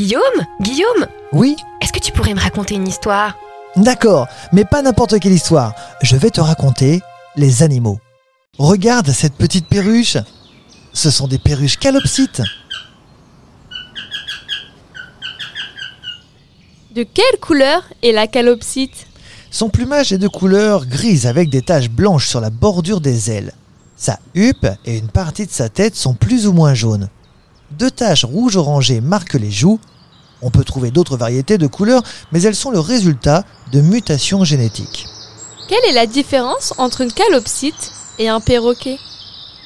Guillaume Guillaume Oui Est-ce que tu pourrais me raconter une histoire? D'accord, mais pas n'importe quelle histoire. Je vais te raconter les animaux. Regarde cette petite perruche. Ce sont des perruches calopsites. De quelle couleur est la calopsite? Son plumage est de couleur grise avec des taches blanches sur la bordure des ailes. Sa huppe et une partie de sa tête sont plus ou moins jaunes. Deux taches rouges orangées marquent les joues. On peut trouver d'autres variétés de couleurs, mais elles sont le résultat de mutations génétiques. Quelle est la différence entre une calopsite et un perroquet?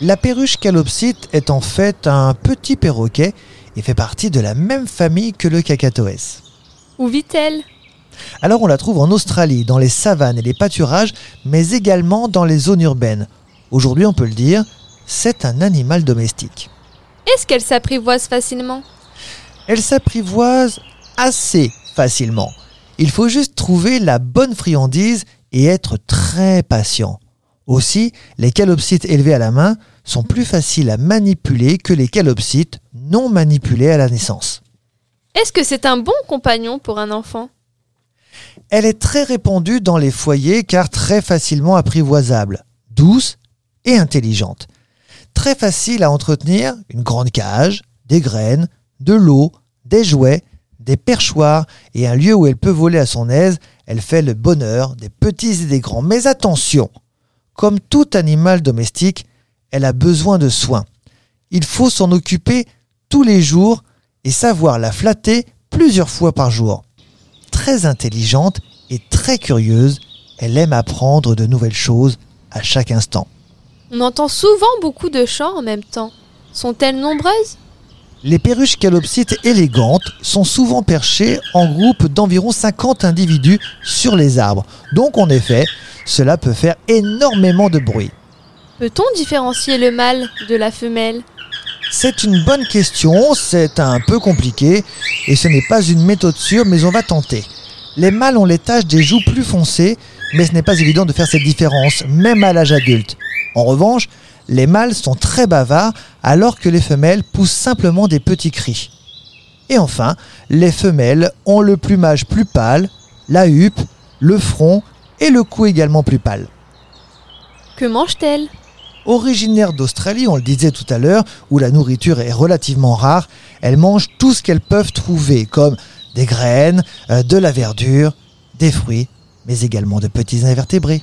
La perruche calopsite est en fait un petit perroquet et fait partie de la même famille que le cacatoès. Où vit-elle? Alors on la trouve en Australie, dans les savanes et les pâturages, mais également dans les zones urbaines. Aujourd'hui on peut le dire, c'est un animal domestique. Est-ce qu'elle s'apprivoise facilement? Elle s'apprivoise assez facilement. Il faut juste trouver la bonne friandise et être très patient. Aussi, les calopsites élevés à la main sont plus faciles à manipuler que les calopsites non manipulés à la naissance. Est-ce que c'est un bon compagnon pour un enfant? Elle est très répandue dans les foyers car très facilement apprivoisable, douce et intelligente. Très facile à entretenir, une grande cage, des graines, de l'eau, des jouets, des perchoirs et un lieu où elle peut voler à son aise, elle fait le bonheur des petits et des grands. Mais attention, comme tout animal domestique, elle a besoin de soins. Il faut s'en occuper tous les jours et savoir la flatter plusieurs fois par jour. Très intelligente et très curieuse, elle aime apprendre de nouvelles choses à chaque instant. On entend souvent beaucoup de chants en même temps. Sont-elles nombreuses? Les perruches calopsites élégantes sont souvent perchées en groupe d'environ 50 individus sur les arbres. Donc en effet, cela peut faire énormément de bruit. Peut-on différencier le mâle de la femelle? C'est une bonne question, c'est un peu compliqué et ce n'est pas une méthode sûre mais on va tenter. Les mâles ont les taches des joues plus foncées mais ce n'est pas évident de faire cette différence même à l'âge adulte. En revanche, les mâles sont très bavards alors que les femelles poussent simplement des petits cris. Et enfin, les femelles ont le plumage plus pâle, la huppe, le front et le cou également plus pâle. Que mangent-elles Originaires d'Australie, on le disait tout à l'heure, où la nourriture est relativement rare, elles mangent tout ce qu'elles peuvent trouver, comme des graines, euh, de la verdure, des fruits, mais également de petits invertébrés.